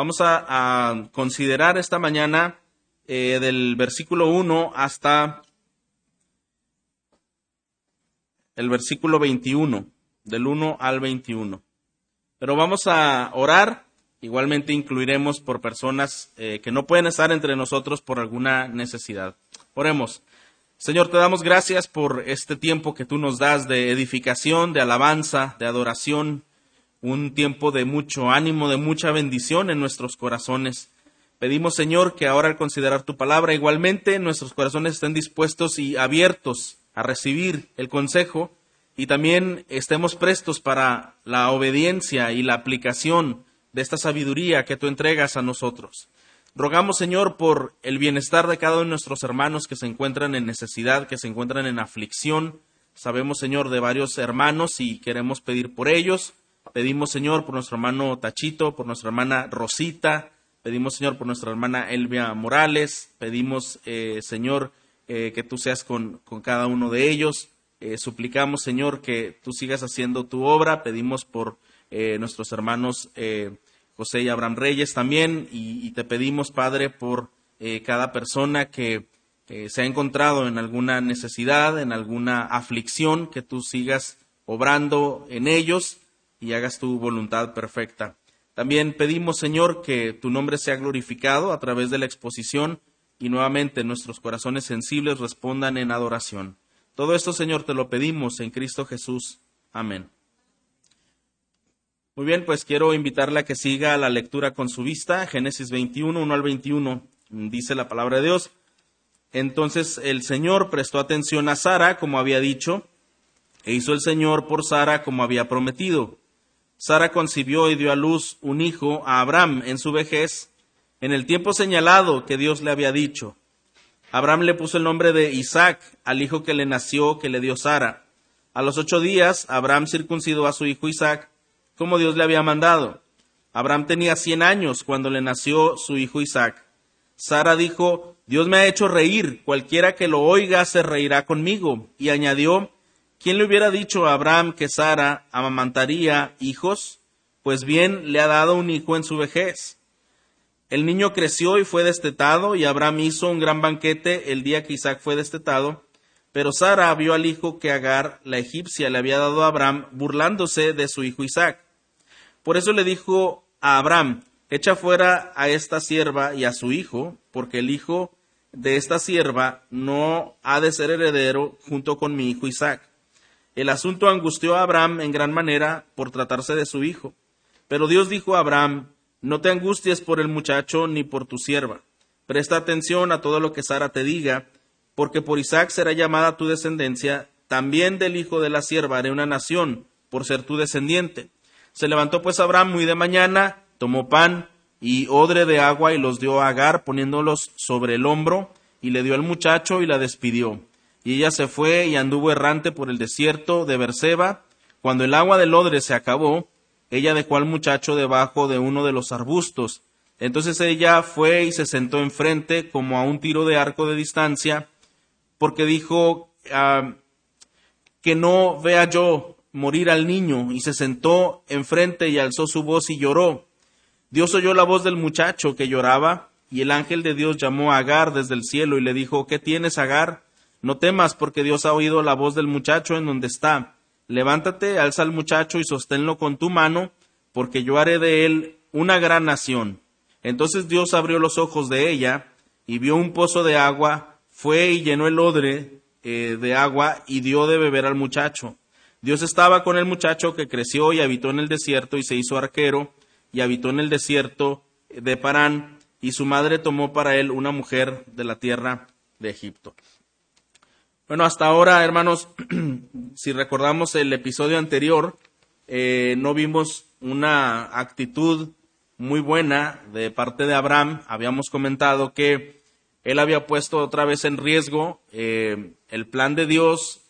Vamos a, considerar esta mañana eh, del versículo 1 hasta el versículo 21, del 1 al 21. Pero vamos a orar, igualmente incluiremos por personas eh, que no pueden estar entre nosotros por alguna necesidad. Oremos. Señor, te damos gracias por este tiempo que tú nos das de edificación, de alabanza, de adoración, un tiempo de mucho ánimo, de mucha bendición en nuestros corazones. Pedimos, Señor, que ahora al considerar tu palabra, igualmente nuestros corazones estén dispuestos y abiertos a recibir el consejo y también estemos prestos para la obediencia y la aplicación de esta sabiduría que tú entregas a nosotros. Rogamos, Señor, por el bienestar de cada uno de nuestros hermanos que se encuentran en necesidad, que se encuentran en aflicción. Sabemos, Señor, de varios hermanos y queremos pedir por ellos. Pedimos, Señor, por nuestro hermano Tachito, por nuestra hermana Rosita. Pedimos, Señor, por nuestra hermana Elvia Morales. Pedimos, eh, Señor, eh, que tú seas con, cada uno de ellos. Eh, suplicamos, Señor, que tú sigas haciendo tu obra. Pedimos por nuestros hermanos José y Abraham Reyes también. Y, te pedimos, Padre, por cada persona que se ha encontrado en alguna necesidad, en alguna aflicción, que tú sigas obrando en ellos y hagas tu voluntad perfecta. También pedimos, Señor, que tu nombre sea glorificado a través de la exposición y nuevamente nuestros corazones sensibles respondan en adoración. Todo esto, Señor, te lo pedimos en Cristo Jesús. Amén. Muy bien, pues quiero invitarle a que siga la lectura con su vista. Génesis 21, 1 al 21, dice la palabra de Dios. Entonces el Señor prestó atención a Sara, como había dicho, e hizo el Señor por Sara como había prometido. Sara concibió y dio a luz un hijo a Abraham en su vejez, en el tiempo señalado que Dios le había dicho. Abraham le puso el nombre de Isaac al hijo que le nació, que le dio Sara. A los ocho días, Abraham circuncidó a su hijo Isaac, como Dios le había mandado. Abraham tenía cien años cuando le nació su hijo Isaac. Sara dijo, Dios me ha hecho reír, cualquiera que lo oiga se reirá conmigo. Y añadió, ¿quién le hubiera dicho a Abraham que Sara amamantaría hijos? Pues bien, le ha dado un hijo en su vejez. El niño creció y fue destetado, y Abraham hizo un gran banquete el día que Isaac fue destetado. Pero Sara vio al hijo que Agar, la egipcia, le había dado a Abraham, burlándose de su hijo Isaac. Por eso le dijo a Abraham, echa fuera a esta sierva y a su hijo, porque el hijo de esta sierva no ha de ser heredero junto con mi hijo Isaac. El asunto angustió a Abraham en gran manera por tratarse de su hijo. Pero Dios dijo a Abraham, no te angusties por el muchacho ni por tu sierva. Presta atención a todo lo que Sara te diga, porque por Isaac será llamada tu descendencia, también del hijo de la sierva haré una nación, por ser tu descendiente. Se levantó pues Abraham muy de mañana, tomó pan y odre de agua y los dio a Agar, poniéndolos sobre el hombro, y le dio al muchacho y la despidió. Y ella se fue y anduvo errante por el desierto de Berseba. Cuando el agua del odre se acabó, ella dejó al muchacho debajo de uno de los arbustos. Entonces ella fue y se sentó enfrente como a un tiro de arco de distancia, porque dijo ah, que no vea yo morir al niño, y se sentó enfrente y alzó su voz y lloró. Dios oyó la voz del muchacho que lloraba, y el ángel de Dios llamó a Agar desde el cielo y le dijo, ¿qué tienes, Agar? No temas, porque Dios ha oído la voz del muchacho en donde está levántate, alza al muchacho y sosténlo con tu mano, porque yo haré de él una gran nación. Entonces Dios abrió los ojos de ella y vio un pozo de agua, fue y llenó el odre eh, de agua y dio de beber al muchacho. Dios estaba con el muchacho que creció y habitó en el desierto y se hizo arquero y habitó en el desierto de Parán y su madre tomó para él una mujer de la tierra de Egipto. Bueno, hasta ahora, hermanos, si recordamos el episodio anterior, eh, no vimos una actitud muy buena de parte de Abraham. Habíamos comentado que él había puesto otra vez en riesgo eh, el plan de Dios,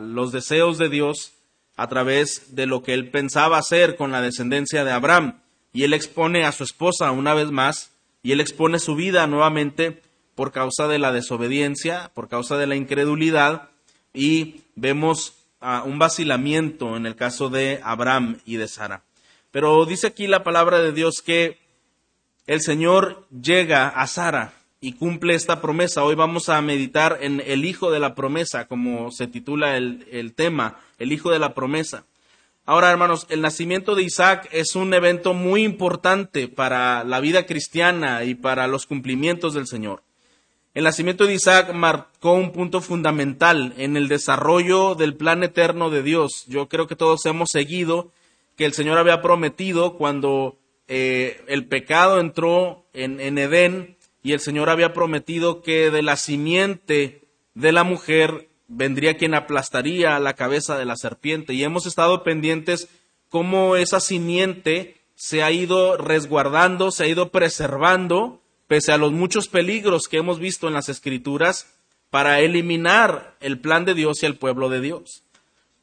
los deseos de Dios, a través de lo que él pensaba hacer con la descendencia de Abraham. Y él expone a su esposa una vez más, y él expone su vida nuevamente por causa de la desobediencia, por causa de la incredulidad, y vemos ah, un vacilamiento en el caso de Abraham y de Sara. Pero dice aquí la palabra de Dios que el Señor llega a Sara y cumple esta promesa. Hoy vamos a meditar en el hijo de la promesa, como se titula el, el tema, el hijo de la promesa. Ahora, hermanos, el nacimiento de Isaac es un evento muy importante para la vida cristiana y para los cumplimientos del Señor. El nacimiento de Isaac marcó un punto fundamental en el desarrollo del plan eterno de Dios. Yo creo que todos hemos seguido que el Señor había prometido cuando eh, el pecado entró en, en Edén y el Señor había prometido que de la simiente de la mujer vendría quien aplastaría la cabeza de la serpiente. Y hemos estado pendientes cómo esa simiente se ha ido resguardando, se ha ido preservando, pese a los muchos peligros que hemos visto en las Escrituras, para eliminar el plan de Dios y el pueblo de Dios.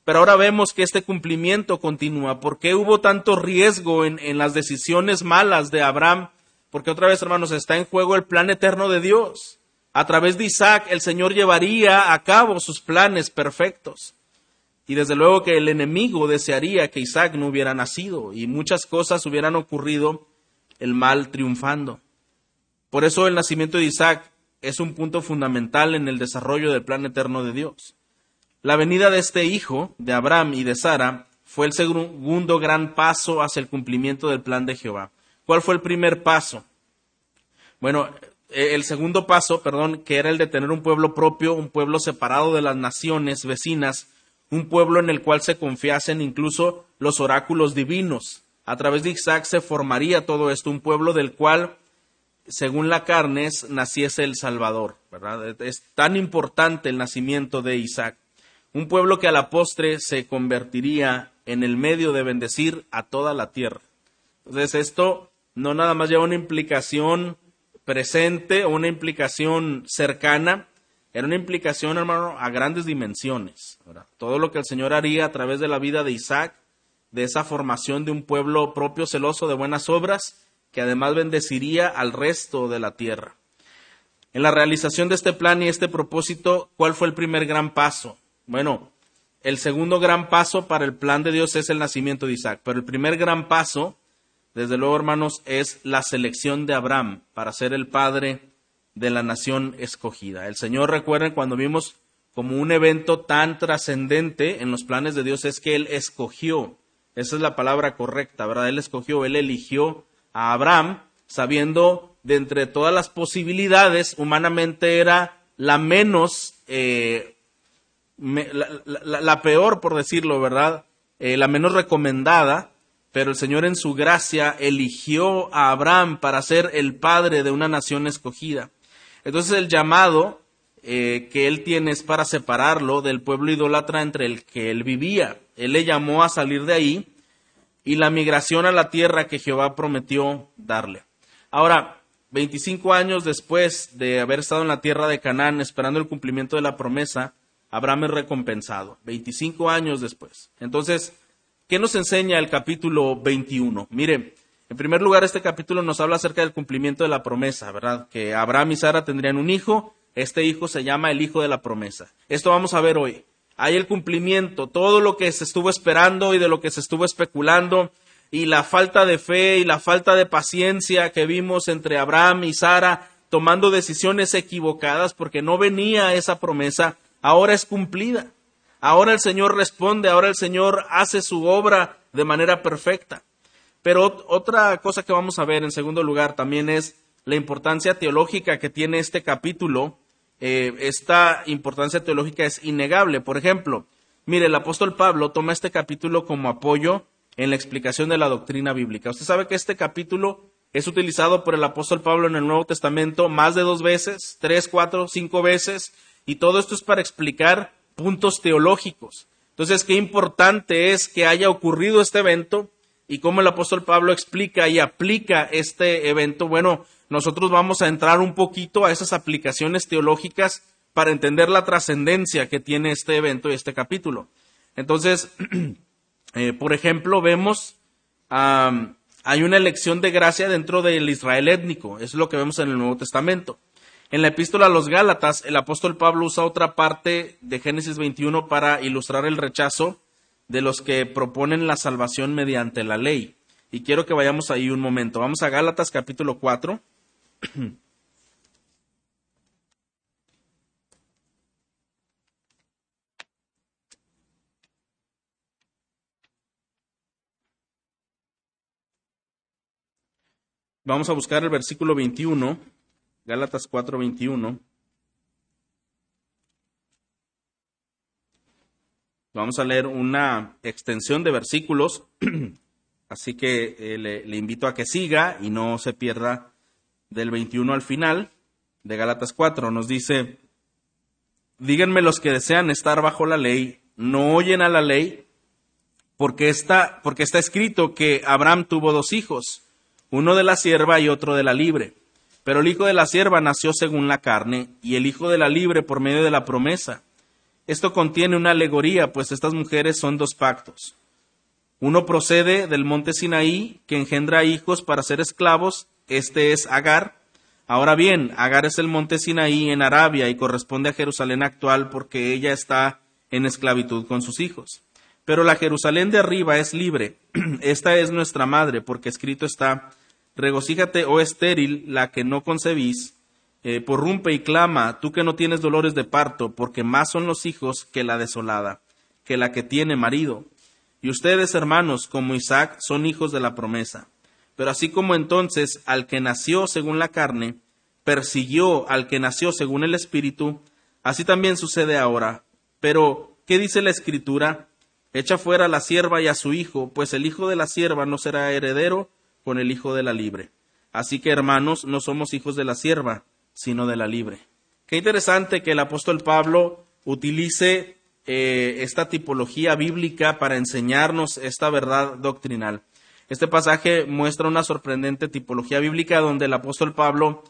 Pero ahora vemos que este cumplimiento continúa. ¿Por qué hubo tanto riesgo en, en las decisiones malas de Abraham? Porque otra vez, hermanos, está en juego el plan eterno de Dios. A través de Isaac, el Señor llevaría a cabo sus planes perfectos. Y desde luego que el enemigo desearía que Isaac no hubiera nacido y muchas cosas hubieran ocurrido, el mal triunfando. Por eso el nacimiento de Isaac es un punto fundamental en el desarrollo del plan eterno de Dios. La venida de este hijo, de Abraham y de Sara, fue el segundo gran paso hacia el cumplimiento del plan de Jehová. ¿Cuál fue el primer paso? Bueno, eh, el segundo paso, perdón, que era el de tener un pueblo propio, un pueblo separado de las naciones vecinas, un pueblo en el cual se confiasen incluso los oráculos divinos. A través de Isaac se formaría todo esto, un pueblo del cual, según la carne, naciese el Salvador. ¿verdad? Es tan importante el nacimiento de Isaac un pueblo que a la postre se convertiría en el medio de bendecir a toda la tierra. Entonces esto no nada más lleva una implicación presente o una implicación cercana, era una implicación, hermano, a grandes dimensiones. Todo lo que el Señor haría a través de la vida de Isaac, de esa formación de un pueblo propio celoso de buenas obras, que además bendeciría al resto de la tierra. En la realización de este plan y este propósito, ¿cuál fue el primer gran paso? Bueno, el segundo gran paso para el plan de Dios es el nacimiento de Isaac, pero el primer gran paso, desde luego hermanos, es la selección de Abraham para ser el padre de la nación escogida. El Señor, recuerden, cuando vimos como un evento tan trascendente en los planes de Dios, es que Él escogió, esa es la palabra correcta, ¿verdad? Él escogió, Él eligió a Abraham, sabiendo de entre todas las posibilidades, humanamente era la menos eh, la, peor, por decirlo, ¿verdad? Eh, la menos recomendada, pero el Señor en su gracia eligió a Abraham para ser el padre de una nación escogida. Entonces el llamado eh, que él tiene es para separarlo del pueblo idólatra entre el que él vivía. Él le llamó a salir de ahí y la migración a la tierra que Jehová prometió darle. Ahora, 25 años después de haber estado en la tierra de Canaán esperando el cumplimiento de la promesa, Abraham recompensado, 25 años después. Entonces, ¿qué nos enseña el capítulo 21? Mire, en primer lugar, este capítulo nos habla acerca del cumplimiento de la promesa, ¿verdad? Que Abraham y Sara tendrían un hijo, este hijo se llama el hijo de la promesa. Esto vamos a ver hoy. Hay el cumplimiento, todo lo que se estuvo esperando y de lo que se estuvo especulando, y la falta de fe y la falta de paciencia que vimos entre Abraham y Sara tomando decisiones equivocadas porque no venía esa promesa, ahora es cumplida. Ahora el Señor responde, ahora el Señor hace su obra de manera perfecta. Pero otra cosa que vamos a ver en segundo lugar también es la importancia teológica que tiene este capítulo. Eh, esta importancia teológica es innegable. Por ejemplo, mire, el apóstol Pablo toma este capítulo como apoyo en la explicación de la doctrina bíblica. Usted sabe que este capítulo es utilizado por el apóstol Pablo en el Nuevo Testamento más de dos veces, tres, cuatro, cinco veces, y todo esto es para explicar puntos teológicos. Entonces, qué importante es que haya ocurrido este evento y cómo el apóstol Pablo explica y aplica este evento. Bueno, nosotros vamos a entrar un poquito a esas aplicaciones teológicas para entender la trascendencia que tiene este evento y este capítulo. Entonces, eh, por ejemplo, vemos, hay una elección de gracia dentro del Israel étnico. es lo que vemos en el Nuevo Testamento. En la epístola a los Gálatas, el apóstol Pablo usa otra parte de Génesis 21 para ilustrar el rechazo de los que proponen la salvación mediante la ley. Y quiero que vayamos ahí un momento. Vamos a Gálatas capítulo 4. Vamos a buscar el versículo 21, Gálatas 4, 21. Vamos a leer una extensión de versículos, así que eh, le, le, invito a que siga y no se pierda del 21 al final de Gálatas 4. Nos dice, díganme los que desean estar bajo la ley, no oyen a la ley, porque está, porque está escrito que Abraham tuvo dos hijos, uno de la sierva y otro de la libre. Pero el hijo de la sierva nació según la carne, y el hijo de la libre por medio de la promesa. Esto contiene una alegoría, pues estas mujeres son dos pactos. Uno procede del monte Sinaí, que engendra hijos para ser esclavos, este es Agar. Ahora bien, Agar es el monte Sinaí en Arabia y corresponde a Jerusalén actual porque ella está en esclavitud con sus hijos. Pero la Jerusalén de arriba es libre. Esta es nuestra madre, porque escrito está, regocíjate, oh estéril, la que no concebís, eh, porrumpe y clama, tú que no tienes dolores de parto, porque más son los hijos que la desolada, que la que tiene marido. Y ustedes, hermanos, como Isaac, son hijos de la promesa. Pero así como entonces al que nació según la carne, persiguió al que nació según el Espíritu, así también sucede ahora. Pero, ¿qué dice la Escritura? Echa fuera a la sierva y a su hijo, pues el hijo de la sierva no será heredero con el hijo de la libre. Así que, hermanos, no somos hijos de la sierva, sino de la libre. Qué interesante que el apóstol Pablo utilice eh, esta tipología bíblica para enseñarnos esta verdad doctrinal. Este pasaje muestra una sorprendente tipología bíblica donde el apóstol Pablo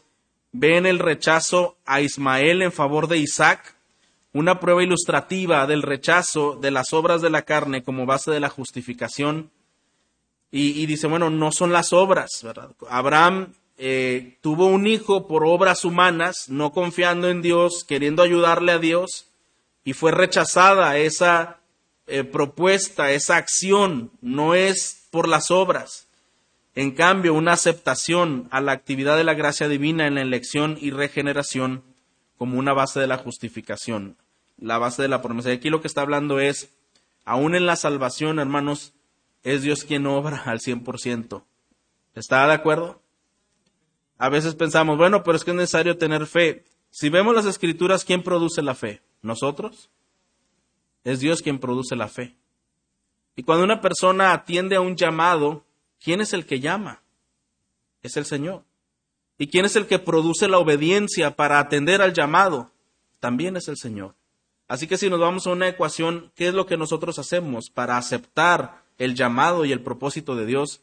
ve en el rechazo a Ismael en favor de Isaac una prueba ilustrativa del rechazo de las obras de la carne como base de la justificación. Y, dice, bueno, no son las obras, ¿verdad? Abraham eh, tuvo un hijo por obras humanas, no confiando en Dios, queriendo ayudarle a Dios, y fue rechazada esa eh, propuesta, esa acción, no es por las obras. En cambio, una aceptación a la actividad de la gracia divina en la elección y regeneración como una base de la justificación, la base de la promesa. Y aquí lo que está hablando es, aún en la salvación, hermanos, es Dios quien obra al 100%. ¿Está de acuerdo? A veces pensamos, bueno, pero es que es necesario tener fe. Si vemos las escrituras, ¿quién produce la fe? ¿Nosotros? Es Dios quien produce la fe. Y cuando una persona atiende a un llamado, ¿quién es el que llama? Es el Señor. ¿Y quién es el que produce la obediencia para atender al llamado? También es el Señor. Así que si nos vamos a una ecuación, ¿qué es lo que nosotros hacemos para aceptar el llamado y el propósito de Dios?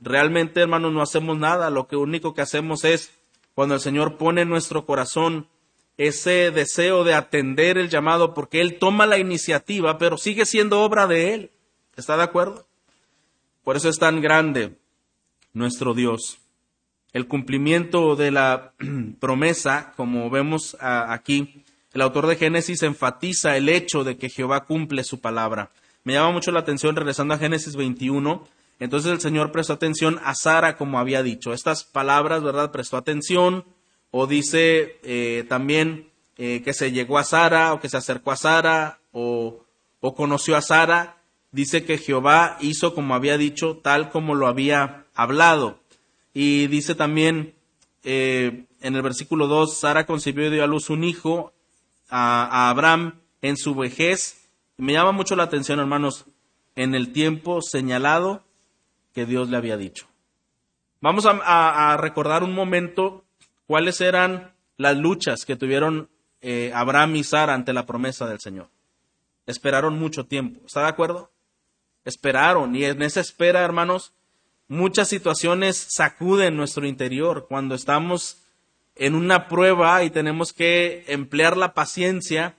Realmente, hermanos, no hacemos nada. Lo que único que hacemos es, cuando el Señor pone en nuestro corazón ese deseo de atender el llamado, porque Él toma la iniciativa, pero sigue siendo obra de Él. ¿Está de acuerdo? Por eso es tan grande nuestro Dios. El cumplimiento de la promesa, como vemos aquí, el autor de Génesis enfatiza el hecho de que Jehová cumple su palabra. Me llama mucho la atención, regresando a Génesis 21, entonces el Señor prestó atención a Sara como había dicho. Estas palabras, ¿verdad? Prestó atención. O dice eh, también eh, que se llegó a Sara o que se acercó a Sara o, o conoció a Sara. Dice que Jehová hizo como había dicho, tal como lo había hablado. Y dice también eh, en el versículo 2, Sara concibió y dio a luz un hijo a, Abraham en su vejez. Me llama mucho la atención, hermanos, en el tiempo señalado que Dios le había dicho. Vamos a, recordar un momento cuáles eran las luchas que tuvieron eh, Abraham y Sara ante la promesa del Señor. Esperaron mucho tiempo. ¿Está de acuerdo? Esperaron. Y en esa espera, hermanos, muchas situaciones sacuden nuestro interior cuando estamos en una prueba y tenemos que emplear la paciencia.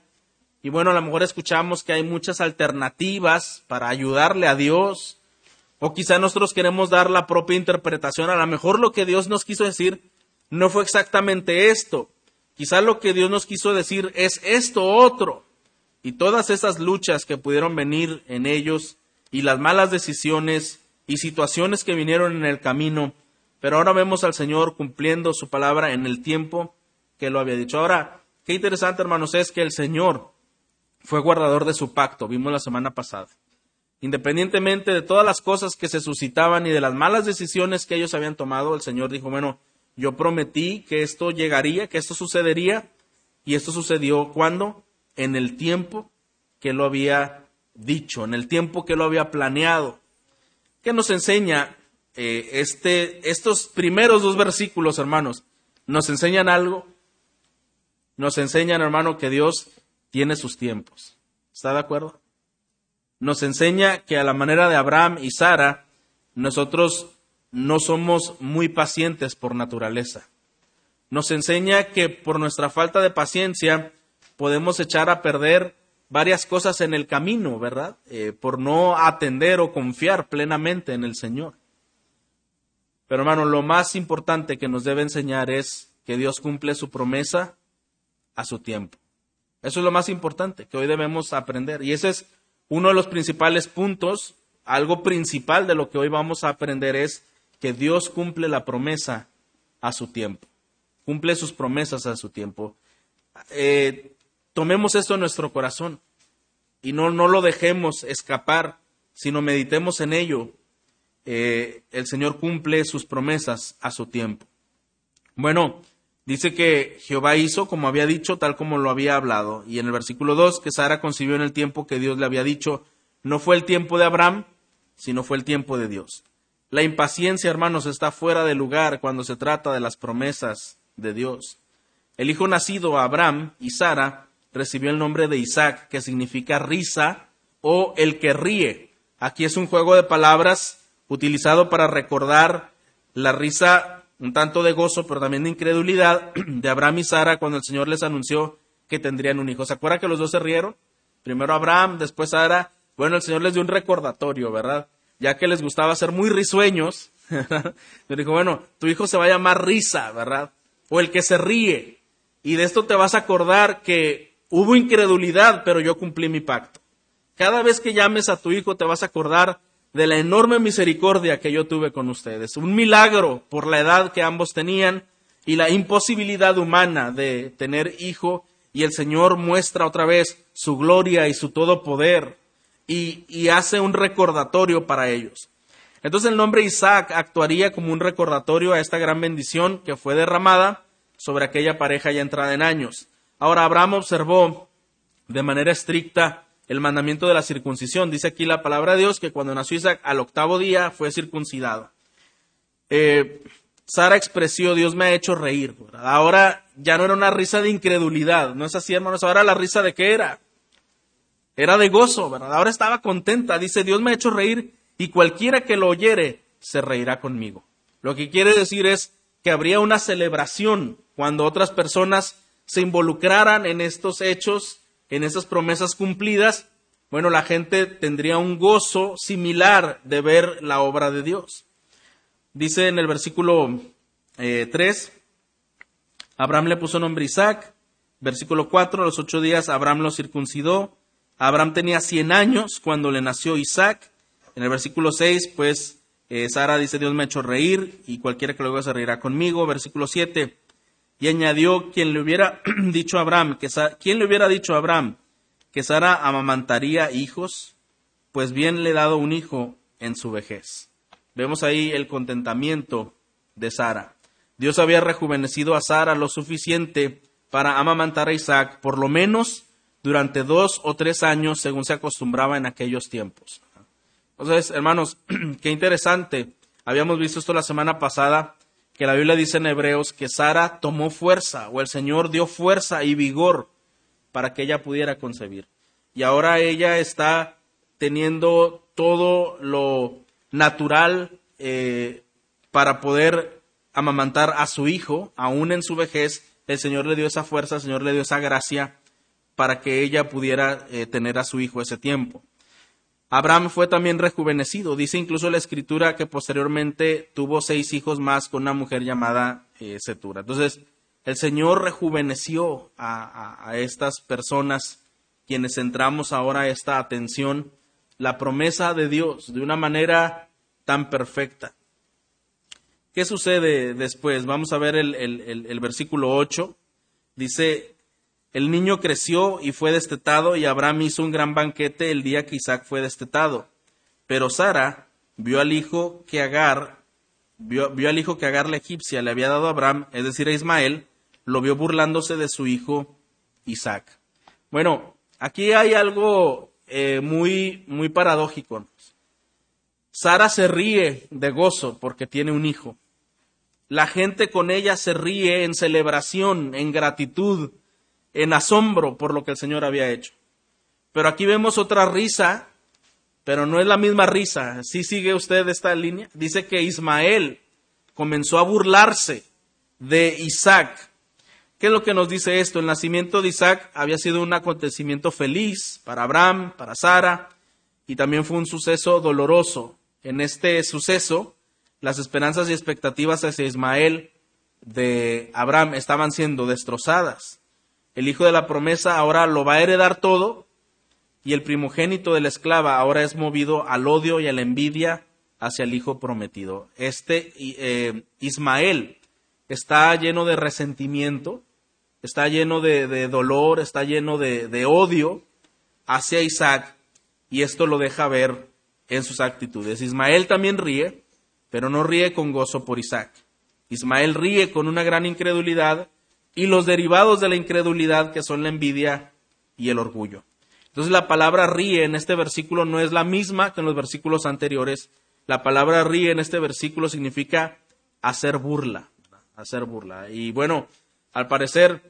Y bueno, a lo mejor escuchamos que hay muchas alternativas para ayudarle a Dios, o quizá nosotros queremos dar la propia interpretación. A lo mejor lo que Dios nos quiso decir no fue exactamente esto. Quizá lo que Dios nos quiso decir es esto otro. Y todas esas luchas que pudieron venir en ellos y las malas decisiones y situaciones que vinieron en el camino, pero ahora vemos al Señor cumpliendo su palabra en el tiempo que lo había dicho. Ahora, qué interesante, hermanos, es que el Señor fue guardador de su pacto, vimos la semana pasada. Independientemente de todas las cosas que se suscitaban y de las malas decisiones que ellos habían tomado, el Señor dijo, bueno, yo prometí que esto llegaría, que esto sucedería, y esto sucedió cuando? En el tiempo que lo había dicho, en el tiempo que lo había planeado. ¿Qué nos enseña eh, este, estos primeros dos versículos, hermanos? ¿Nos enseñan algo? Nos enseñan, hermano, que Dios tiene sus tiempos. ¿Está de acuerdo? Nos enseña que a la manera de Abraham y Sara, nosotros no somos muy pacientes por naturaleza. Nos enseña que por nuestra falta de paciencia podemos echar a perder varias cosas en el camino, ¿verdad? Eh, por no atender o confiar plenamente en el Señor. Pero hermano, lo más importante que nos debe enseñar es que Dios cumple su promesa a su tiempo. Eso es lo más importante que hoy debemos aprender. Y ese es uno de los principales puntos, algo principal de lo que hoy vamos a aprender es que Dios cumple la promesa a su tiempo, cumple sus promesas a su tiempo. Eh, tomemos esto en nuestro corazón y no, no lo dejemos escapar, sino meditemos en ello. Eh, el Señor cumple sus promesas a su tiempo. Bueno, dice que Jehová hizo como había dicho, tal como lo había hablado. Y en el versículo 2, que Sara concibió en el tiempo que Dios le había dicho, no fue el tiempo de Abraham, sino fue el tiempo de Dios. La impaciencia, hermanos, está fuera de lugar cuando se trata de las promesas de Dios. El hijo nacido a Abraham y Sara recibió el nombre de Isaac, que significa risa o el que ríe. Aquí es un juego de palabras utilizado para recordar la risa un tanto de gozo, pero también de incredulidad de Abraham y Sara cuando el Señor les anunció que tendrían un hijo. ¿Se acuerdan que los dos se rieron? Primero Abraham, después Sara. Bueno, el Señor les dio un recordatorio, ¿verdad? ya que les gustaba ser muy risueños, le dijo, bueno, tu hijo se va a llamar risa, ¿verdad? O el que se ríe. Y de esto te vas a acordar que hubo incredulidad, pero yo cumplí mi pacto. Cada vez que llames a tu hijo te vas a acordar de la enorme misericordia que yo tuve con ustedes. Un milagro por la edad que ambos tenían y la imposibilidad humana de tener hijo. Y el Señor muestra otra vez su gloria y su todo poder y, hace un recordatorio para ellos. Entonces el nombre Isaac actuaría como un recordatorio a esta gran bendición que fue derramada sobre aquella pareja ya entrada en años. Ahora Abraham observó de manera estricta el mandamiento de la circuncisión. Dice aquí la palabra de Dios que cuando nació Isaac al octavo día fue circuncidado. Eh, Sara expresó, Dios me ha hecho reír. Ahora ya no era una risa de incredulidad, no es así hermanos, ahora la risa de qué era? Era de gozo, ¿verdad? Ahora estaba contenta. Dice, Dios me ha hecho reír y cualquiera que lo oyere se reirá conmigo. Lo que quiere decir es que habría una celebración cuando otras personas se involucraran en estos hechos, en esas promesas cumplidas. Bueno, la gente tendría un gozo similar de ver la obra de Dios. Dice en el versículo 3, eh, Abraham le puso nombre Isaac. Versículo 4, a los ocho días Abraham lo circuncidó Abraham tenía 100 años cuando le nació Isaac. En el versículo 6, pues eh, Sara dice, Dios me ha hecho reír y cualquiera que lo vea se reirá conmigo. Versículo 7, y añadió, quien le hubiera dicho a Abraham, que ¿quién le hubiera dicho a Abraham que Sara amamantaría hijos? Pues bien le he dado un hijo en su vejez. Vemos ahí el contentamiento de Sara. Dios había rejuvenecido a Sara lo suficiente para amamantar a Isaac, por lo menos durante dos o tres años según se acostumbraba en aquellos tiempos. Entonces, hermanos, qué interesante. Habíamos visto esto la semana pasada, que la Biblia dice en Hebreos que Sara tomó fuerza, o el Señor dio fuerza y vigor para que ella pudiera concebir. Y ahora ella está teniendo todo lo natural eh, para poder amamantar a su hijo, aún en su vejez. El Señor le dio esa fuerza, el Señor le dio esa gracia para que ella pudiera eh, tener a su hijo ese tiempo. Abraham fue también rejuvenecido. Dice incluso la escritura que posteriormente tuvo seis hijos más con una mujer llamada eh, Setura. Entonces, el Señor rejuveneció a, estas personas quienes centramos ahora esta atención, la promesa de Dios de una manera tan perfecta. ¿Qué sucede después? Vamos a ver el, el versículo 8. Dice, el niño creció y fue destetado y Abraham hizo un gran banquete el día que Isaac fue destetado. Pero Sara vio al hijo que Agar, vio, al hijo que Agar la egipcia le había dado a Abraham, es decir, a Ismael, lo vio burlándose de su hijo Isaac. Bueno, aquí hay algo eh, muy, muy paradójico. Sara se ríe de gozo porque tiene un hijo. La gente con ella se ríe en celebración, en gratitud, en asombro por lo que el Señor había hecho. Pero aquí vemos otra risa pero no es la misma risa. ¿Sí sigue usted esta línea? Dice que Ismael comenzó a burlarse de Isaac. ¿Qué es lo que nos dice esto? El nacimiento de Isaac había sido un acontecimiento feliz para Abraham, para Sara, y también fue un suceso doloroso. En este suceso, las esperanzas y expectativas hacia Ismael de Abraham estaban siendo destrozadas. El hijo de la promesa ahora lo va a heredar todo, y el primogénito de la esclava ahora es movido al odio y a la envidia hacia el hijo prometido. Este eh, Ismael está lleno de resentimiento, está lleno de, dolor, está lleno de, de odio hacia Isaac y esto lo deja ver en sus actitudes. Ismael también ríe, pero no ríe con gozo por Isaac. Ismael ríe con una gran incredulidad y los derivados de la incredulidad que son la envidia y el orgullo. Entonces la palabra ríe en este versículo no es la misma que en los versículos anteriores. La palabra ríe en este versículo significa hacer burla, hacer burla. Y bueno, al parecer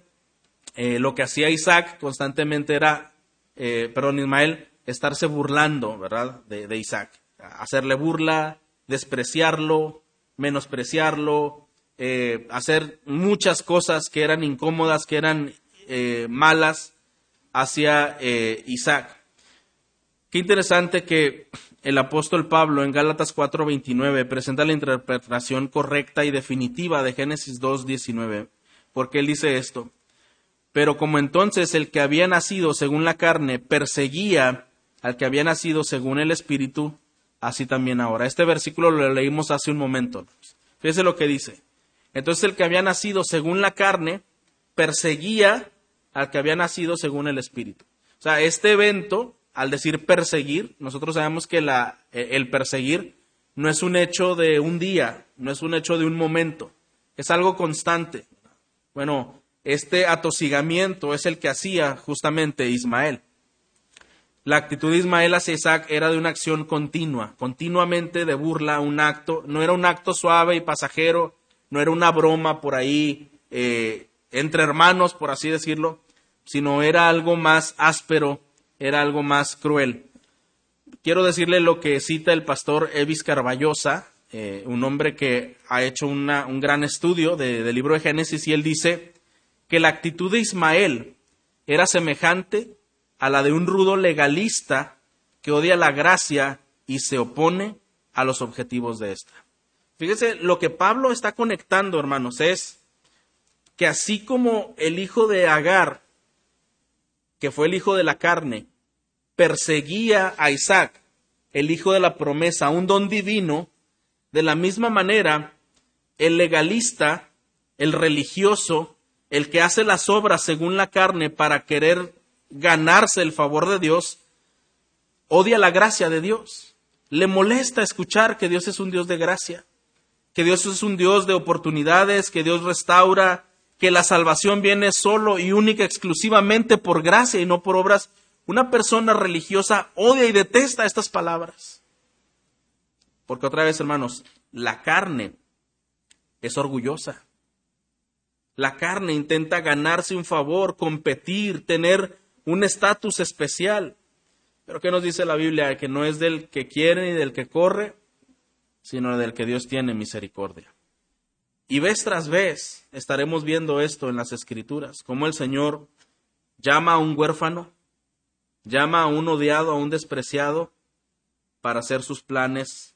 eh, lo que hacía Isaac constantemente era, eh, perdón, Ismael, estarse burlando, ¿verdad? De, Isaac. Hacerle burla, despreciarlo, menospreciarlo, eh, hacer muchas cosas que eran incómodas, que eran malas hacia eh, Isaac. Qué interesante que el apóstol Pablo en Gálatas 4:29 presenta la interpretación correcta y definitiva de Génesis 2:19, porque él dice esto, pero como entonces el que había nacido según la carne perseguía al que había nacido según el Espíritu, así también ahora. Este versículo lo leímos hace un momento. Fíjese lo que dice. Entonces el que había nacido según la carne perseguía al que había nacido según el Espíritu. O sea, este evento, al decir perseguir, nosotros sabemos que eh, el perseguir no es un hecho de un día, no es un hecho de un momento, es algo constante. Bueno, este atosigamiento es el que hacía justamente Ismael. La actitud de Ismael hacia Isaac era de una acción continua, continuamente de burla, un acto, no era un acto suave y pasajero, no era una broma por ahí eh, entre hermanos, por así decirlo, sino era algo más áspero, era algo más cruel. Quiero decirle lo que cita el pastor Evis Carballosa, eh, un hombre que ha hecho un gran estudio del libro de Génesis, y él dice que la actitud de Ismael era semejante a la de un rudo legalista que odia la gracia y se opone a los objetivos de esta. Fíjese, lo que Pablo está conectando, hermanos, es que así como el hijo de Agar, que fue el hijo de la carne, perseguía a Isaac, el hijo de la promesa, un don divino, de la misma manera, el legalista, el religioso, el que hace las obras según la carne para querer ganarse el favor de Dios, odia la gracia de Dios. Le molesta escuchar que Dios es un Dios de gracia, que Dios es un Dios de oportunidades, que Dios restaura, que la salvación viene solo y única exclusivamente por gracia y no por obras, una persona religiosa odia y detesta estas palabras. Porque otra vez, hermanos, la carne es orgullosa. La carne intenta ganarse un favor, competir, tener un estatus especial. Pero ¿qué nos dice la Biblia? Que no es del que quiere ni del que corre, sino del que Dios tiene misericordia. Y vez tras vez estaremos viendo esto en las escrituras, como el Señor llama a un huérfano, llama a un odiado, a un despreciado, para hacer sus planes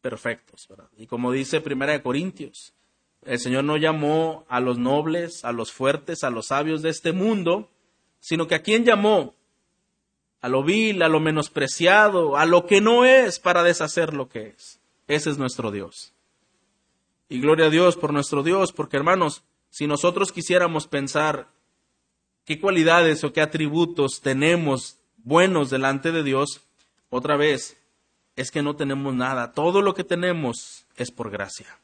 perfectos. Y como dice Primera de Corintios, el Señor no llamó a los nobles, a los fuertes, a los sabios de este mundo, sino que a quien llamó, a lo vil, a lo menospreciado, a lo que no es para deshacer lo que es. Ese es nuestro Dios. Y gloria a Dios por nuestro Dios, porque hermanos, si nosotros quisiéramos pensar qué cualidades o qué atributos tenemos buenos delante de Dios, otra vez, es que no tenemos nada. Todo lo que tenemos es por gracia.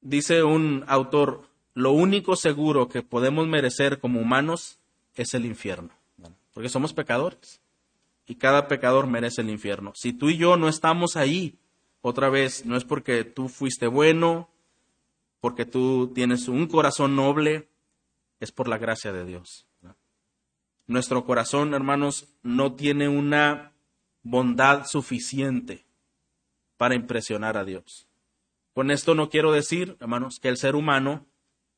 Dice un autor, lo único seguro que podemos merecer como humanos es el infierno, porque somos pecadores y cada pecador merece el infierno. Si tú y yo no estamos ahí, otra vez, no es porque tú fuiste bueno, porque tú tienes un corazón noble, es por la gracia de Dios. Nuestro corazón, hermanos, no tiene una bondad suficiente para impresionar a Dios. Con esto no quiero decir, hermanos, que el ser humano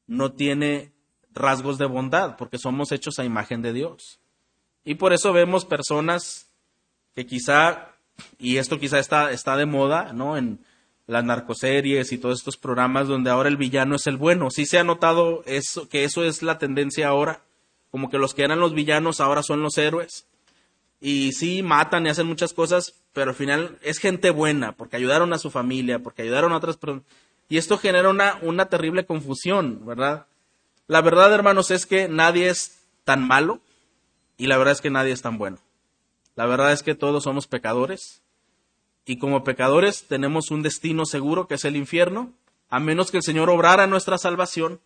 no tiene rasgos de bondad, porque somos hechos a imagen de Dios. Y por eso vemos personas que quizá, y esto quizá está, está de moda, ¿no? En las narcoseries y todos estos programas donde ahora el villano es el bueno. Sí se ha notado eso, que eso es la tendencia ahora, como que los que eran los villanos ahora son los héroes. Y sí, matan y hacen muchas cosas, pero al final es gente buena, porque ayudaron a su familia, porque ayudaron a otras personas. Y esto genera una, una terrible confusión, ¿verdad? La verdad, hermanos, es que nadie es tan malo y la verdad es que nadie es tan bueno. La verdad es que todos somos pecadores y como pecadores tenemos un destino seguro que es el infierno, a menos que el Señor obrara nuestra salvación.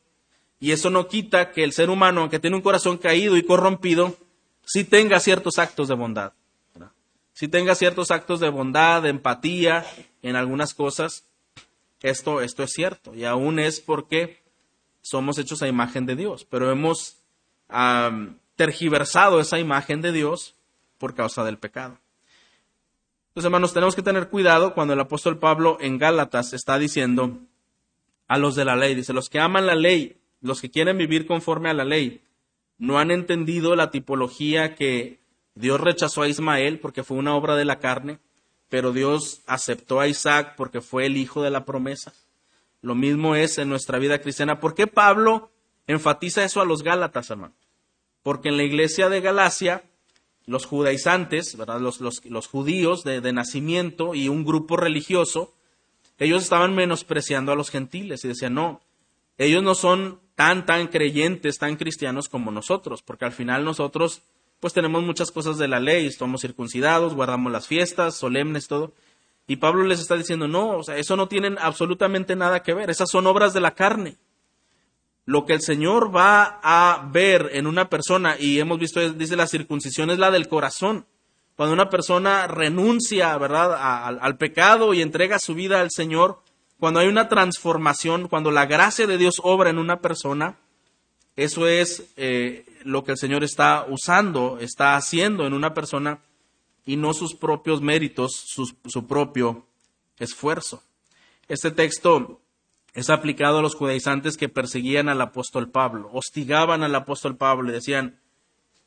Y eso no quita que el ser humano, aunque tiene un corazón caído y corrompido, sí tenga ciertos actos de bondad. Si tenga ciertos actos de bondad, de empatía en algunas cosas, esto, esto es cierto. Y aún es porque somos hechos a imagen de Dios. Pero hemos tergiversado esa imagen de Dios por causa del pecado. Entonces, hermanos, tenemos que tener cuidado cuando el apóstol Pablo en Gálatas está diciendo a los de la ley, dice, los que aman la ley, los que quieren vivir conforme a la ley, no han entendido la tipología que Dios rechazó a Ismael porque fue una obra de la carne, pero Dios aceptó a Isaac porque fue el hijo de la promesa. Lo mismo es en nuestra vida cristiana. ¿Por qué Pablo enfatiza eso a los Gálatas, hermano? Porque en la iglesia de Galacia, los judaizantes, ¿verdad? Los, los, judíos de, de nacimiento y un grupo religioso, ellos estaban menospreciando a los gentiles y decían, no, ellos no son tan, tan creyentes, tan cristianos como nosotros, porque al final nosotros pues tenemos muchas cosas de la ley, somos circuncidados, guardamos las fiestas, solemnes, todo. Y Pablo les está diciendo, no, o sea, eso no tiene absolutamente nada que ver, esas son obras de la carne. Lo que el Señor va a ver en una persona, y hemos visto, dice la circuncisión es la del corazón. Cuando una persona renuncia, ¿verdad?, al pecado y entrega su vida al Señor, cuando hay una transformación, cuando la gracia de Dios obra en una persona, eso es eh, lo que el Señor está usando, está haciendo en una persona y no sus propios méritos, su, propio esfuerzo. Este texto es aplicado a los judaizantes que perseguían al apóstol Pablo, hostigaban al apóstol Pablo y decían,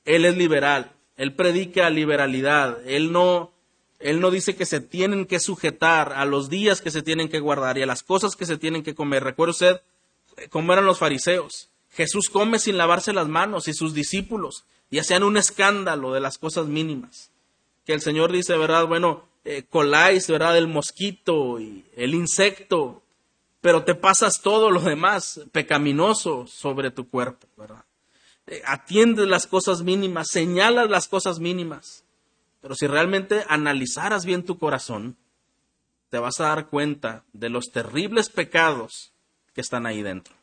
él es liberal, él predica liberalidad, él no, él no dice que se tienen que sujetar a los días que se tienen que guardar y a las cosas que se tienen que comer. Recuerde usted cómo eran los fariseos. Jesús come sin lavarse las manos y sus discípulos y hacían un escándalo de las cosas mínimas. Que el Señor dice, ¿verdad? Bueno, eh, coláis, ¿verdad? El mosquito y el insecto, pero te pasas todo lo demás pecaminoso sobre tu cuerpo, ¿verdad? Eh, atiendes las cosas mínimas, señalas las cosas mínimas. Pero si realmente analizaras bien tu corazón, te vas a dar cuenta de los terribles pecados que están ahí dentro.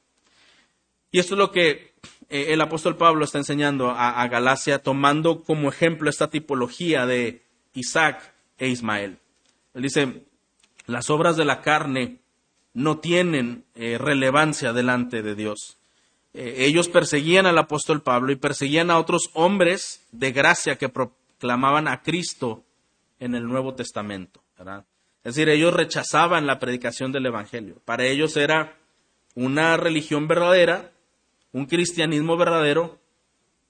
Y esto es lo que eh, el apóstol Pablo está enseñando a, Galacia, tomando como ejemplo esta tipología de Isaac e Ismael. Él dice, las obras de la carne no tienen eh, relevancia delante de Dios. Eh, ellos perseguían al apóstol Pablo y perseguían a otros hombres de gracia que proclamaban a Cristo en el Nuevo Testamento. Es decir, ellos rechazaban la predicación del Evangelio. Para ellos era una religión verdadera un cristianismo verdadero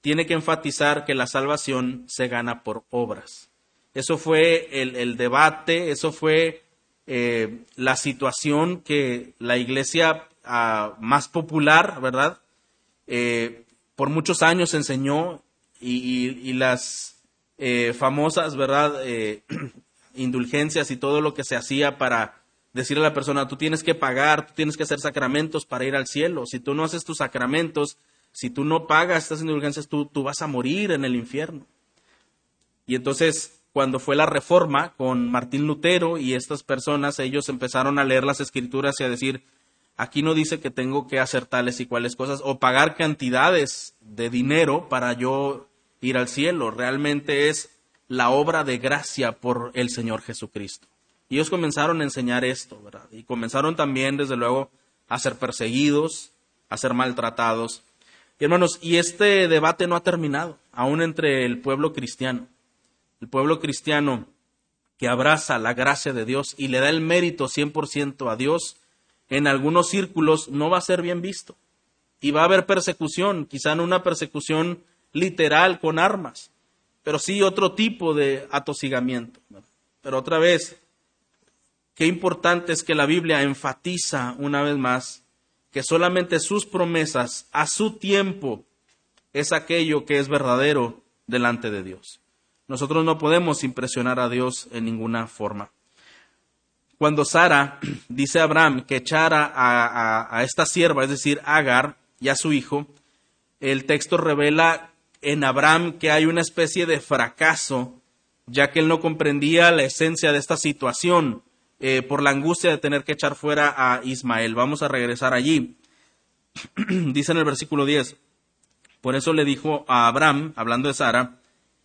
tiene que enfatizar que la salvación se gana por obras. Eso fue el, debate, eso fue eh, la situación que la iglesia ah, más popular, ¿verdad? Eh, por muchos años enseñó y, las eh, famosas, ¿verdad? indulgencias y todo lo que se hacía para decirle a la persona, tú tienes que pagar, tú tienes que hacer sacramentos para ir al cielo. Si tú no haces tus sacramentos, si tú no pagas estas indulgencias, tú, tú vas a morir en el infierno. Y entonces, cuando fue la reforma con Martín Lutero y estas personas, ellos empezaron a leer las escrituras y a decir, aquí no dice que tengo que hacer tales y cuales cosas o pagar cantidades de dinero para yo ir al cielo. Realmente es la obra de gracia por el Señor Jesucristo. Y ellos comenzaron a enseñar esto, ¿verdad? Y comenzaron también, desde luego, a ser perseguidos, a ser maltratados. Y hermanos, y este debate no ha terminado, aún entre el pueblo cristiano. El pueblo cristiano que abraza la gracia de Dios y le da el mérito 100% a Dios, en algunos círculos no va a ser bien visto. Y va a haber persecución, quizá no una persecución literal con armas, pero sí otro tipo de atosigamiento. Pero otra vez, qué importante es que la Biblia enfatiza una vez más que solamente sus promesas a su tiempo es aquello que es verdadero delante de Dios. Nosotros no podemos impresionar a Dios en ninguna forma. Cuando Sara dice a Abraham que echara a, esta sierva, es decir, Agar, y a su hijo, el texto revela en Abraham que hay una especie de fracaso, ya que él no comprendía la esencia de esta situación eh, por la angustia de tener que echar fuera a Ismael. Vamos a regresar allí. Dice en el versículo 10, por eso le dijo a Abraham, hablando de Sara,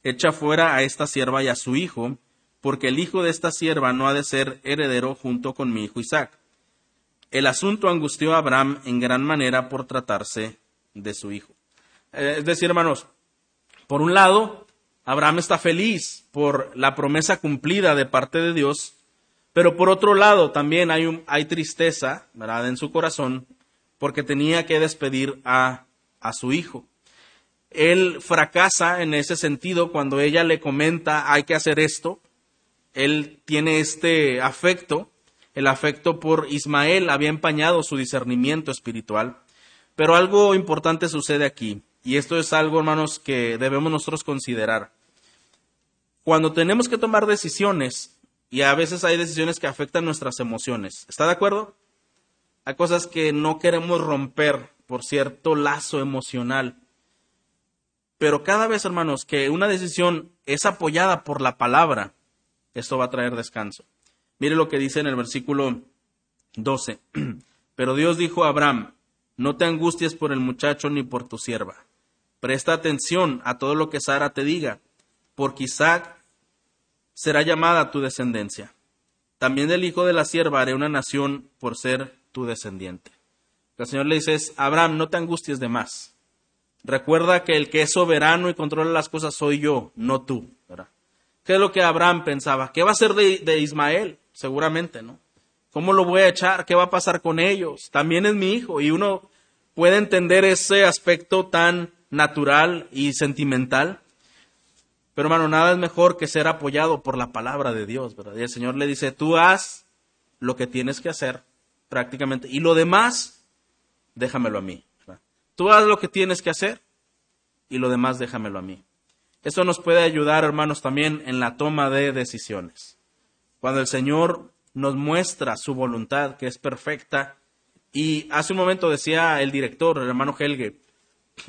echa fuera a esta sierva y a su hijo, porque el hijo de esta sierva no ha de ser heredero junto con mi hijo Isaac. El asunto angustió a Abraham en gran manera por tratarse de su hijo. Eh, es decir, hermanos, por un lado, Abraham está feliz por la promesa cumplida de parte de Dios, pero por otro lado también hay, hay tristeza en su corazón porque tenía que despedir a, a su hijo. Él fracasa en ese sentido cuando ella le comenta hay que hacer esto, él tiene este afecto, el afecto por Ismael había empañado su discernimiento espiritual. Pero algo importante sucede aquí, y esto es algo, hermanos, que debemos nosotros considerar. Cuando tenemos que tomar decisiones, y a veces hay decisiones que afectan nuestras emociones, ¿está de acuerdo? Hay cosas que no queremos romper por cierto lazo emocional. Pero cada vez, hermanos, que una decisión es apoyada por la palabra, esto va a traer descanso. Mire lo que dice en el versículo 12. Pero Dios dijo a Abraham, no te angusties por el muchacho ni por tu sierva. Presta atención a todo lo que Sara te diga, porque Isaac será llamada tu descendencia. También del hijo de la sierva haré una nación por ser tu descendiente. El Señor le dice, Abraham, no te angusties de más. Recuerda que el que es soberano y controla las cosas soy yo, no tú. ¿Qué es lo que Abraham pensaba? ¿Qué va a ser de, Ismael? Seguramente, ¿no? ¿Cómo lo voy a echar? ¿Qué va a pasar con ellos? También es mi hijo. Y uno puede entender ese aspecto tan natural y sentimental. Pero hermano, nada es mejor que ser apoyado por la palabra de Dios, ¿verdad? Y el Señor le dice, tú haz lo que tienes que hacer prácticamente. Y lo demás, déjamelo a mí. Tú haz lo que tienes que hacer y lo demás déjamelo a mí. Esto nos puede ayudar, hermanos, también en la toma de decisiones. Cuando el Señor nos muestra su voluntad, que es perfecta, y hace un momento decía el director, el hermano Helge,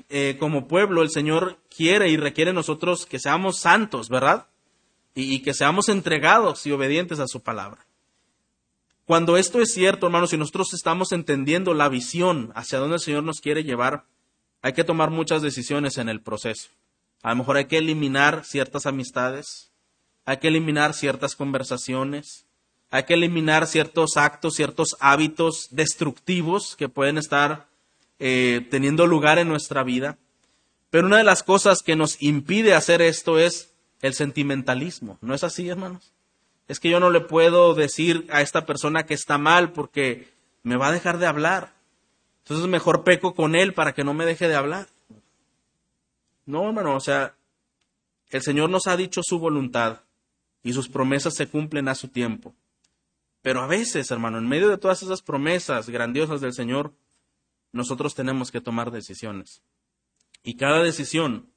eh, como pueblo el Señor quiere y requiere nosotros que seamos santos, ¿verdad? y que seamos entregados y obedientes a su palabra. Cuando esto es cierto, hermanos, y nosotros estamos entendiendo la visión hacia dónde el Señor nos quiere llevar, hay que tomar muchas decisiones en el proceso. A lo mejor hay que eliminar ciertas amistades, hay que eliminar ciertas conversaciones, hay que eliminar ciertos actos, ciertos hábitos destructivos que pueden estar eh, teniendo lugar en nuestra vida. Pero una de las cosas que nos impide hacer esto es el sentimentalismo. ¿No es así, hermanos? Es que yo no le puedo decir a esta persona que está mal porque me va a dejar de hablar. Entonces mejor peco con él para que no me deje de hablar. No, hermano, o sea, el Señor nos ha dicho su voluntad y sus promesas se cumplen a su tiempo. Pero a veces, hermano, en medio de todas esas promesas grandiosas del Señor, nosotros tenemos que tomar decisiones. Y cada decisión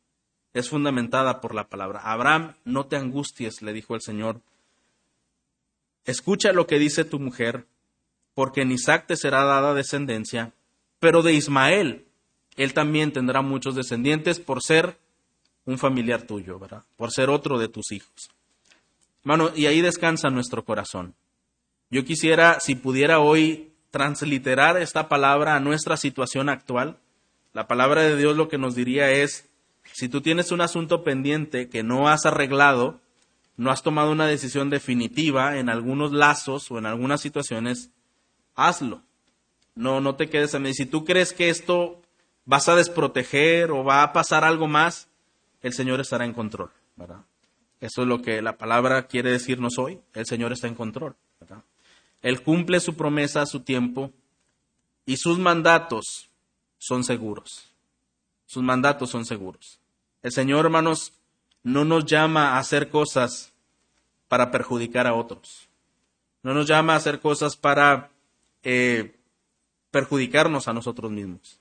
es fundamentada por la palabra. Abraham, no te angusties, le dijo el Señor, escucha lo que dice tu mujer, porque en Isaac te será dada descendencia, pero de Ismael él también tendrá muchos descendientes por ser un familiar tuyo, ¿verdad? Por ser otro de tus hijos. Hermano, y ahí descansa nuestro corazón. Yo quisiera, si pudiera hoy transliterar esta palabra a nuestra situación actual, la palabra de Dios lo que nos diría es, si tú tienes un asunto pendiente que no has arreglado, no has tomado una decisión definitiva en algunos lazos o en algunas situaciones, hazlo. No, no te quedes a mí. Si tú crees que esto vas a desproteger o va a pasar algo más, el Señor estará en control. Eso es lo que la palabra quiere decirnos hoy. El Señor está en control. Él cumple su promesa a su tiempo y sus mandatos son seguros. Sus mandatos son seguros. El Señor, hermanos, no nos llama a hacer cosas para perjudicar a otros. No nos llama a hacer cosas para eh, perjudicarnos a nosotros mismos.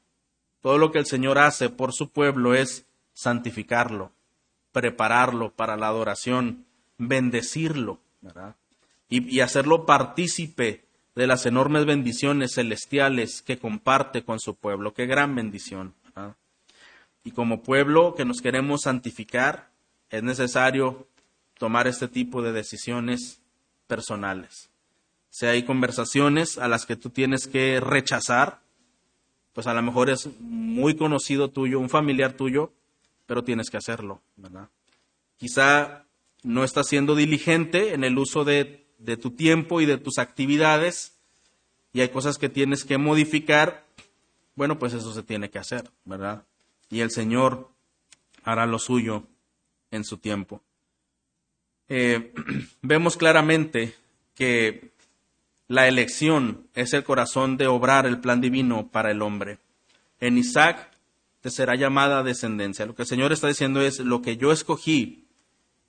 Todo lo que el Señor hace por su pueblo es santificarlo, prepararlo para la adoración, bendecirlo. Y, hacerlo partícipe de las enormes bendiciones celestiales que comparte con su pueblo. Qué gran bendición. Y como pueblo que nos queremos santificar, es necesario tomar este tipo de decisiones personales. Si hay conversaciones a las que tú tienes que rechazar, pues a lo mejor es muy conocido tuyo, un familiar tuyo, pero tienes que hacerlo, ¿verdad? Quizá no estás siendo diligente en el uso de, de tu tiempo y de tus actividades y hay cosas que tienes que modificar, bueno, pues eso se tiene que hacer, ¿verdad? Y el Señor hará lo suyo en su tiempo. Eh, vemos claramente que la elección es el corazón de obrar el plan divino para el hombre. En Isaac te será llamada descendencia. Lo que el Señor está diciendo es, lo que yo escogí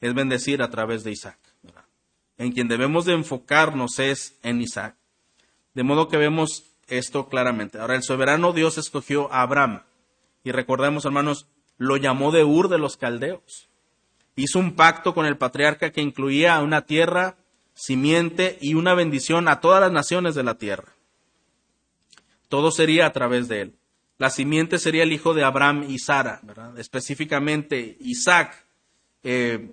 es bendecir a través de Isaac. En quien debemos de enfocarnos es en Isaac. De modo que vemos esto claramente. Ahora, el soberano Dios escogió a Abraham. Y recordemos, hermanos, lo llamó de Ur de los Caldeos. Hizo un pacto con el patriarca que incluía una tierra simiente y una bendición a todas las naciones de la tierra. Todo sería a través de él. La simiente sería el hijo de Abraham y Sara, específicamente Isaac. Eh,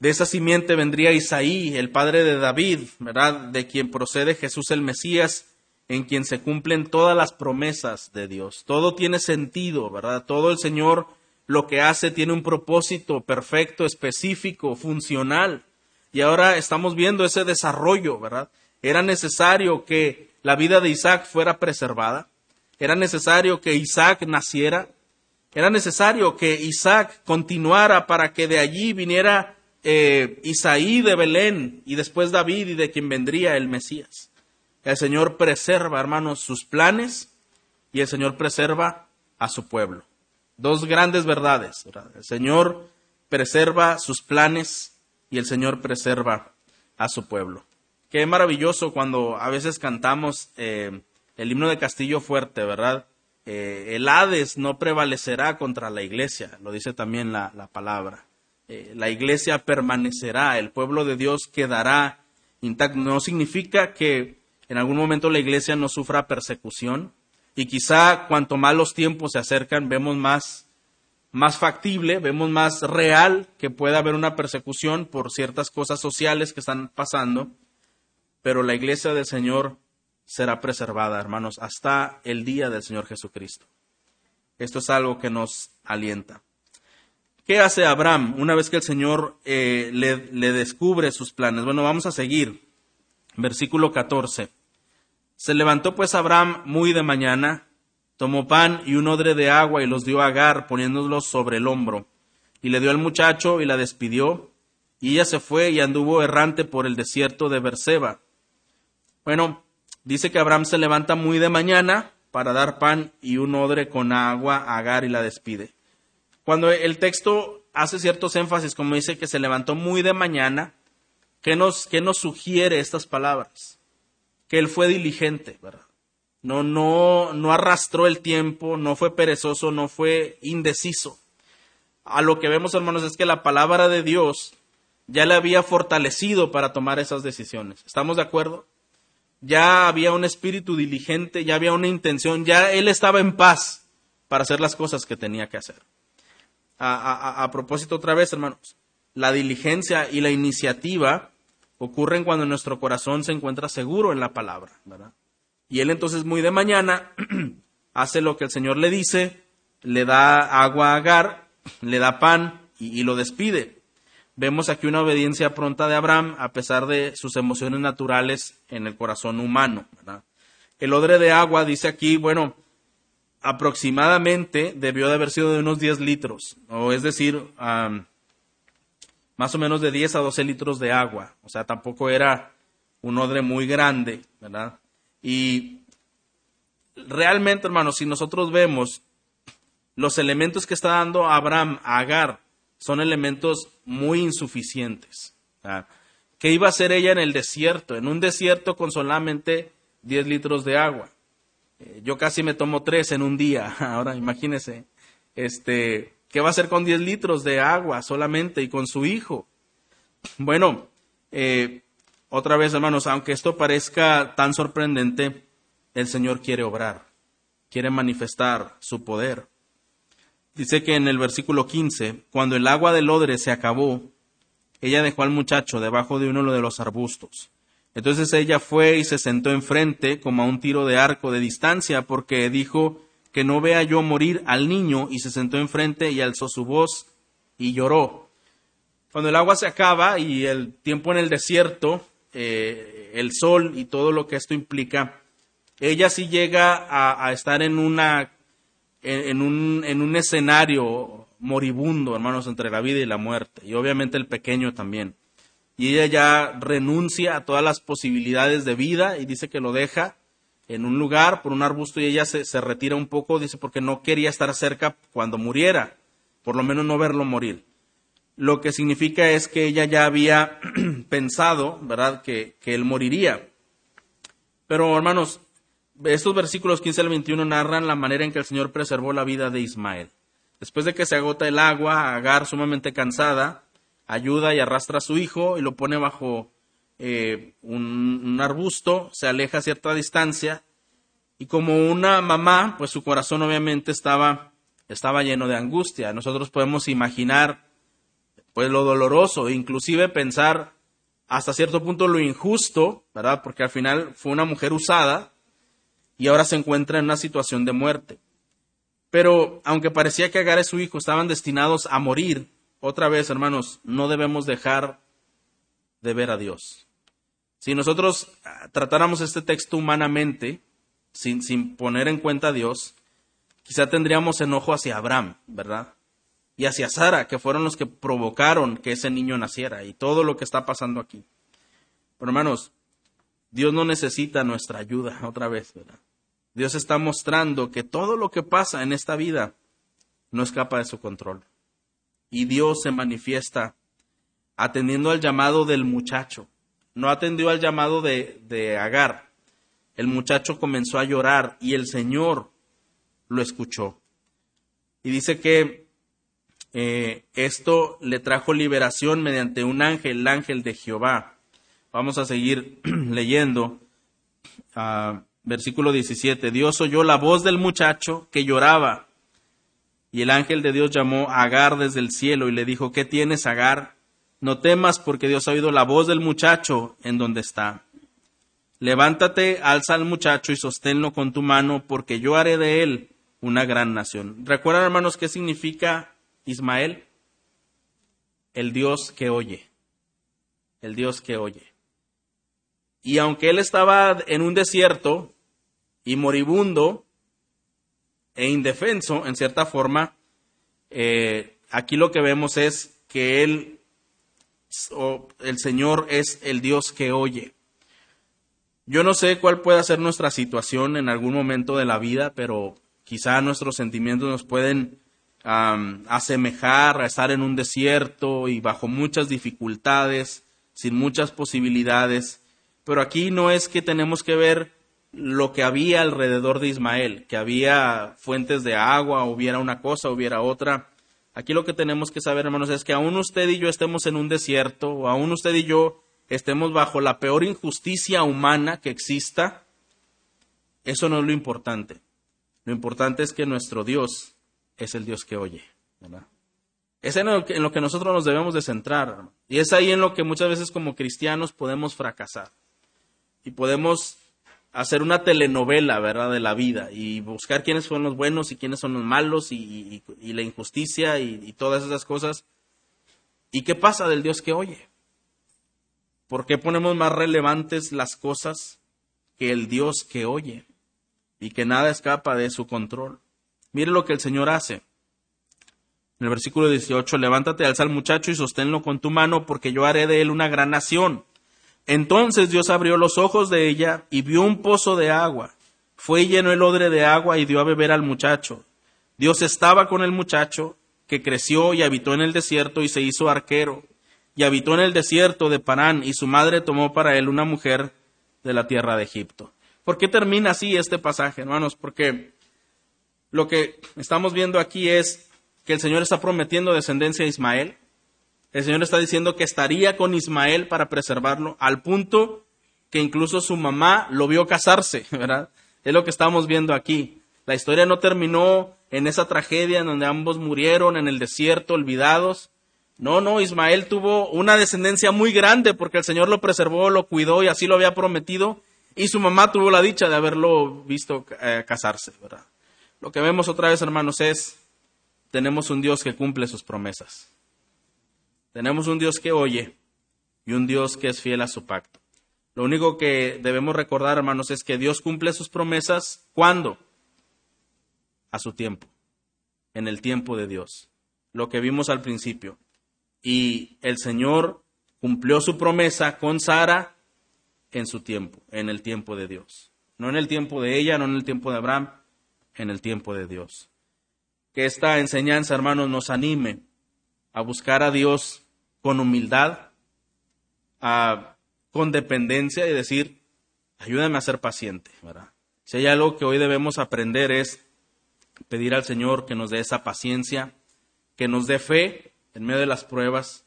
de esa simiente vendría Isaí, el padre de David, ¿verdad? de quien procede Jesús el Mesías, en quien se cumplen todas las promesas de Dios. Todo tiene sentido, ¿verdad? Todo el Señor lo que hace tiene un propósito perfecto, específico, funcional. Y ahora estamos viendo ese desarrollo, ¿verdad? Era necesario que la vida de Isaac fuera preservada. Era necesario que Isaac naciera. Era necesario que Isaac continuara para que de allí viniera eh, Isaí de Belén y después David y de quien vendría el Mesías. El Señor preserva, hermanos, sus planes y el Señor preserva a su pueblo. Dos grandes verdades. ¿verdad? El Señor preserva sus planes y el Señor preserva a su pueblo. Qué maravilloso cuando a veces cantamos eh, el himno de Castillo Fuerte, ¿verdad? Eh, el Hades no prevalecerá contra la iglesia, lo dice también la, palabra. Eh, la iglesia permanecerá, el pueblo de Dios quedará intacto. No significa que en algún momento la iglesia no sufra persecución y quizá cuanto más los tiempos se acercan vemos más más factible, vemos más real que pueda haber una persecución por ciertas cosas sociales que están pasando, pero la iglesia del Señor será preservada, hermanos, hasta el día del Señor Jesucristo. Esto es algo que nos alienta. ¿Qué hace Abraham una vez que el Señor eh, le, le descubre sus planes? Bueno, vamos a seguir. Versículo 14. Se levantó pues Abraham muy de mañana Tomó pan y un odre de agua y los dio a Agar, poniéndolos sobre el hombro. Y le dio al muchacho y la despidió. Y ella se fue y anduvo errante por el desierto de Berseba. Bueno, dice que Abraham se levanta muy de mañana para dar pan y un odre con agua a Agar y la despide. Cuando el texto hace ciertos énfasis, como dice que se levantó muy de mañana, ¿qué nos, qué nos sugiere estas palabras? Que él fue diligente, ¿verdad? no, no, no arrastró el tiempo, no fue perezoso, no fue indeciso. A lo que vemos, hermanos, es que la palabra de Dios ya le había fortalecido para tomar esas decisiones. ¿Estamos de acuerdo? Ya había un espíritu diligente, ya había una intención, ya él estaba en paz para hacer las cosas que tenía que hacer. A, propósito otra vez, hermanos, la diligencia y la iniciativa ocurren cuando nuestro corazón se encuentra seguro en la palabra, ¿verdad? Y él entonces muy de mañana hace lo que el Señor le dice, le da agua a Agar, le da pan y, lo despide. Vemos aquí una obediencia pronta de Abraham a pesar de sus emociones naturales en el corazón humano. El odre de agua dice aquí, bueno, aproximadamente debió de haber sido de unos 10 litros, o es decir, más o menos de 10 a 12 litros de agua. O sea, tampoco era un odre muy grande, ¿verdad? Y realmente, hermanos, si nosotros vemos los elementos que está dando Abraham a Agar, son elementos muy insuficientes. ¿Qué iba a hacer ella en el desierto? En un desierto con solamente 10 litros de agua. Eh, yo casi me tomo tres en un día. Ahora imagínese, este, ¿qué va a hacer con 10 litros de agua solamente y con su hijo? Bueno, eh, otra vez, hermanos, aunque esto parezca tan sorprendente, el Señor quiere obrar, quiere manifestar su poder. Dice que en el versículo 15, cuando el agua del odre se acabó, ella dejó al muchacho debajo de uno de los arbustos. Entonces ella fue y se sentó enfrente como a un tiro de arco de distancia, porque dijo que no vea yo morir al niño, y se sentó enfrente y alzó su voz y lloró. Cuando el agua se acaba y el tiempo en el desierto, eh, el sol y todo lo que esto implica, ella sí llega a, estar en una en, un, en un escenario moribundo, hermanos, entre la vida y la muerte, y obviamente el pequeño también. Y ella ya renuncia a todas las posibilidades de vida y dice que lo deja en un lugar por un arbusto y ella se, retira un poco, dice, porque no quería estar cerca cuando muriera, por lo menos no verlo morir lo que significa es que ella ya había pensado, ¿verdad?, que, él moriría. Pero, hermanos, estos versículos 15 al 21 narran la manera en que el Señor preservó la vida de Ismael. Después de que se agota el agua, Agar, sumamente cansada, ayuda y arrastra a su hijo y lo pone bajo eh, un, arbusto, se aleja a cierta distancia y como una mamá, pues su corazón obviamente estaba, estaba lleno de angustia. Nosotros podemos imaginar pues lo doloroso, inclusive pensar hasta cierto punto lo injusto, ¿verdad? Porque al final fue una mujer usada y ahora se encuentra en una situación de muerte. Pero aunque parecía que Agar y su hijo estaban destinados a morir, otra vez, hermanos, no debemos dejar de ver a Dios. Si nosotros ah, tratáramos este texto humanamente, sin, sin poner en cuenta a Dios, quizá tendríamos enojo hacia Abraham, ¿verdad? y hacia Sara, que fueron los que provocaron que ese niño naciera y todo lo que está pasando aquí. Pero hermanos, Dios no necesita nuestra ayuda otra vez, ¿verdad? Dios está mostrando que todo lo que pasa en esta vida no escapa de su control. Y Dios se manifiesta atendiendo al llamado del muchacho. No atendió al llamado de, de Agar. El muchacho comenzó a llorar y el Señor lo escuchó. Y dice que eh, esto le trajo liberación mediante un ángel, el ángel de Jehová. Vamos a seguir leyendo. Ah, versículo 17. Dios oyó la voz del muchacho que lloraba. Y el ángel de Dios llamó a Agar desde el cielo y le dijo, ¿qué tienes, Agar? No temas porque Dios ha oído la voz del muchacho en donde está. Levántate, alza al muchacho y sosténlo con tu mano, porque yo haré de él una gran nación. ¿Recuerdan, hermanos, qué significa Ismael, el Dios que oye, el Dios que oye. Y aunque él estaba en un desierto y moribundo e indefenso, en cierta forma, eh, aquí lo que vemos es que él, el Señor es el Dios que oye. Yo no sé cuál puede ser nuestra situación en algún momento de la vida, pero quizá nuestros sentimientos nos pueden asemejar a estar en un desierto y bajo muchas dificultades, sin muchas posibilidades. Pero aquí no es que tenemos que ver lo que había alrededor de Ismael, que había fuentes de agua, hubiera una cosa, hubiera otra, Aquí lo que tenemos que saber, hermanos, es que aún usted y yo estemos en un desierto, o aún usted y yo estemos bajo la peor injusticia humana que exista, eso no es lo importante. Lo importante es que nuestro Dios es el Dios que oye. Es en lo, que, en lo que nosotros nos debemos de centrar. Y es ahí en lo que muchas veces como cristianos podemos fracasar. Y podemos hacer una telenovela, ¿verdad?, de la vida y buscar quiénes son los buenos y quiénes son los malos y, la injusticia y, todas esas cosas. ¿Y qué pasa del Dios que oye? ¿Por qué ponemos más relevantes las cosas que el Dios que oye y que nada escapa de su control? Mire lo que el Señor hace. En el versículo 18, levántate, alza al muchacho y sosténlo con tu mano, porque yo haré de él una gran nación entonces Dios abrió los ojos de ella y vio un pozo de agua. Fue y llenó el odre de agua y dio a beber al muchacho. Dios estaba con el muchacho, que creció y habitó en el desierto y se hizo arquero. Y habitó en el desierto de Parán, y su madre tomó para él una mujer de la tierra de Egipto. ¿Por qué termina así este pasaje, hermanos? Porque lo que estamos viendo aquí es que el Señor está prometiendo descendencia a Ismael, el Señor está diciendo que estaría con Ismael para preservarlo, al punto que incluso su mamá lo vio casarse, ¿verdad? Es lo que estamos viendo aquí. La historia no terminó en esa tragedia en donde ambos murieron en el desierto, olvidados. No, no, Ismael tuvo una descendencia muy grande porque el Señor lo preservó, lo cuidó y así lo había prometido. Y su mamá tuvo la dicha de haberlo visto eh, casarse, ¿verdad? Lo que vemos otra vez, hermanos, es, tenemos un Dios que cumple sus promesas. Tenemos un Dios que oye y un Dios que es fiel a su pacto. Lo único que debemos recordar, hermanos, es que Dios cumple sus promesas ¿cuándo? A su tiempo, en el tiempo de Dios. Lo que vimos al principio. Y el Señor cumplió su promesa con Sara en su tiempo, en el tiempo de Dios. No en el tiempo de ella, no en el tiempo de Abraham, en el tiempo de Dios. Que esta enseñanza, hermanos, nos anime a buscar a Dios con humildad, con dependencia y decir, ayúdame a ser paciente, ¿verdad? Si hay algo que hoy debemos aprender es pedir al Señor que nos dé esa paciencia, que nos dé fe en medio de las pruebas,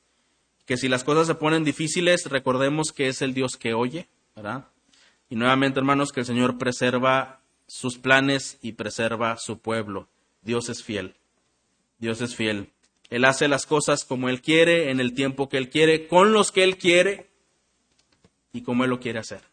que si las cosas se ponen difíciles, recordemos que es el Dios que oye, ¿verdad? Y nuevamente, hermanos, que el Señor preserva sus planes y preserva su pueblo. Dios es fiel. Dios es fiel. Él hace las cosas como Él quiere, en el tiempo que Él quiere, con los que Él quiere y como Él lo quiere hacer.